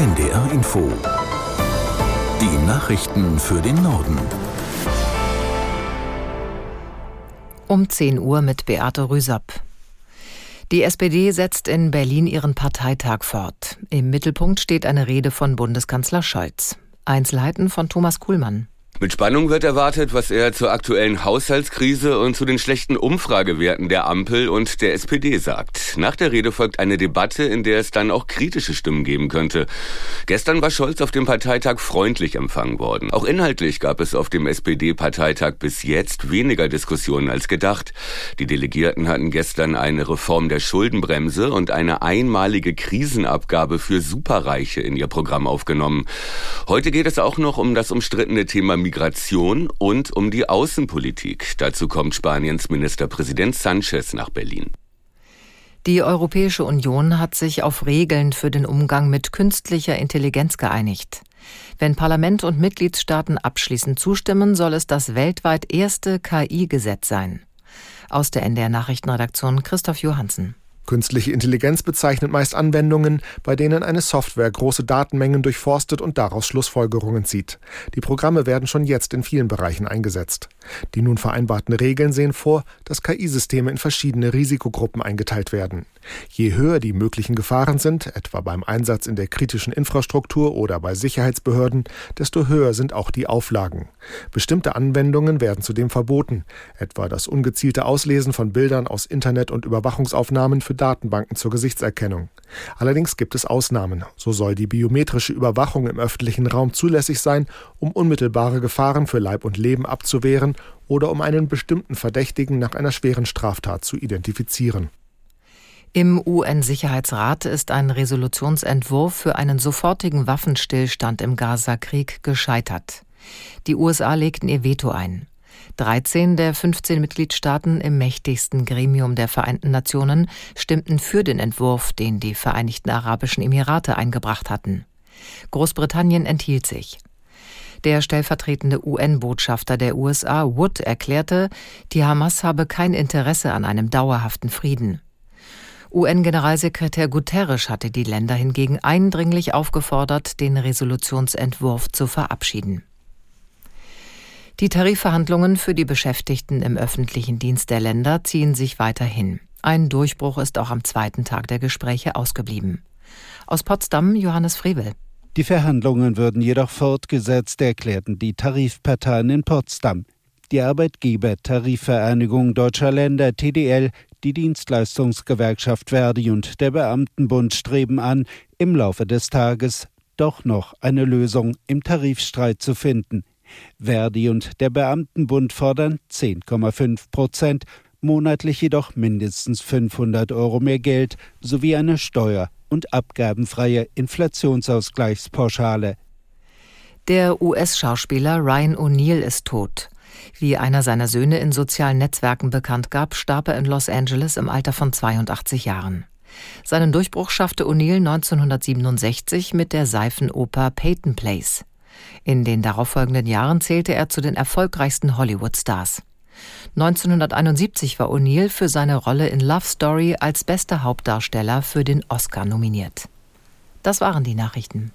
NDR Info. Die Nachrichten für den Norden. Um 10 Uhr mit Beate Rüsapp. Die SPD setzt in Berlin ihren Parteitag fort. Im Mittelpunkt steht eine Rede von Bundeskanzler Scholz. Einzelheiten von Thomas Kuhlmann. Mit Spannung wird erwartet, was er zur aktuellen Haushaltskrise und zu den schlechten Umfragewerten der Ampel und der SPD sagt. Nach der Rede folgt eine Debatte, in der es dann auch kritische Stimmen geben könnte. Gestern war Scholz auf dem Parteitag freundlich empfangen worden. Auch inhaltlich gab es auf dem SPD-Parteitag bis jetzt weniger Diskussionen als gedacht. Die Delegierten hatten gestern eine Reform der Schuldenbremse und eine einmalige Krisenabgabe für Superreiche in ihr Programm aufgenommen. Heute geht es auch noch um das umstrittene Thema Migration und um die Außenpolitik. Dazu kommt Spaniens Ministerpräsident Sanchez nach Berlin. Die Europäische Union hat sich auf Regeln für den Umgang mit künstlicher Intelligenz geeinigt. Wenn Parlament und Mitgliedstaaten abschließend zustimmen, soll es das weltweit erste KI-Gesetz sein. Aus der NDR Nachrichtenredaktion Christoph Johansen. Künstliche Intelligenz bezeichnet meist Anwendungen, bei denen eine Software große Datenmengen durchforstet und daraus Schlussfolgerungen zieht. Die Programme werden schon jetzt in vielen Bereichen eingesetzt. Die nun vereinbarten Regeln sehen vor, dass KI-Systeme in verschiedene Risikogruppen eingeteilt werden. Je höher die möglichen Gefahren sind, etwa beim Einsatz in der kritischen Infrastruktur oder bei Sicherheitsbehörden, desto höher sind auch die Auflagen. Bestimmte Anwendungen werden zudem verboten, etwa das ungezielte Auslesen von Bildern aus Internet- und Überwachungsaufnahmen für Datenbanken zur Gesichtserkennung. Allerdings gibt es Ausnahmen. So soll die biometrische Überwachung im öffentlichen Raum zulässig sein, um unmittelbare Gefahren für Leib und Leben abzuwehren oder um einen bestimmten Verdächtigen nach einer schweren Straftat zu identifizieren. Im UN-Sicherheitsrat ist ein Resolutionsentwurf für einen sofortigen Waffenstillstand im Gaza-Krieg gescheitert. Die USA legten ihr Veto ein. 13 der 15 Mitgliedstaaten im mächtigsten Gremium der Vereinten Nationen stimmten für den Entwurf, den die Vereinigten Arabischen Emirate eingebracht hatten. Großbritannien enthielt sich. Der stellvertretende UN-Botschafter der USA, Wood, erklärte, die Hamas habe kein Interesse an einem dauerhaften Frieden. UN-Generalsekretär Guterres hatte die Länder hingegen eindringlich aufgefordert, den Resolutionsentwurf zu verabschieden. Die Tarifverhandlungen für die Beschäftigten im öffentlichen Dienst der Länder ziehen sich weiterhin. Ein Durchbruch ist auch am zweiten Tag der Gespräche ausgeblieben. Aus Potsdam Johannes Frevel. Die Verhandlungen würden jedoch fortgesetzt, erklärten die Tarifparteien in Potsdam. Die Arbeitgeber-Tarifvereinigung deutscher Länder TDL die Dienstleistungsgewerkschaft Verdi und der Beamtenbund streben an, im Laufe des Tages doch noch eine Lösung im Tarifstreit zu finden. Verdi und der Beamtenbund fordern 10,5 Prozent, monatlich jedoch mindestens 500 Euro mehr Geld sowie eine steuer- und abgabenfreie Inflationsausgleichspauschale. Der US-Schauspieler Ryan O'Neill ist tot. Wie einer seiner Söhne in sozialen Netzwerken bekannt gab, starb er in Los Angeles im Alter von 82 Jahren. Seinen Durchbruch schaffte O'Neill 1967 mit der Seifenoper Peyton Place. In den darauffolgenden Jahren zählte er zu den erfolgreichsten Hollywood-Stars. 1971 war O'Neill für seine Rolle in Love Story als bester Hauptdarsteller für den Oscar nominiert. Das waren die Nachrichten.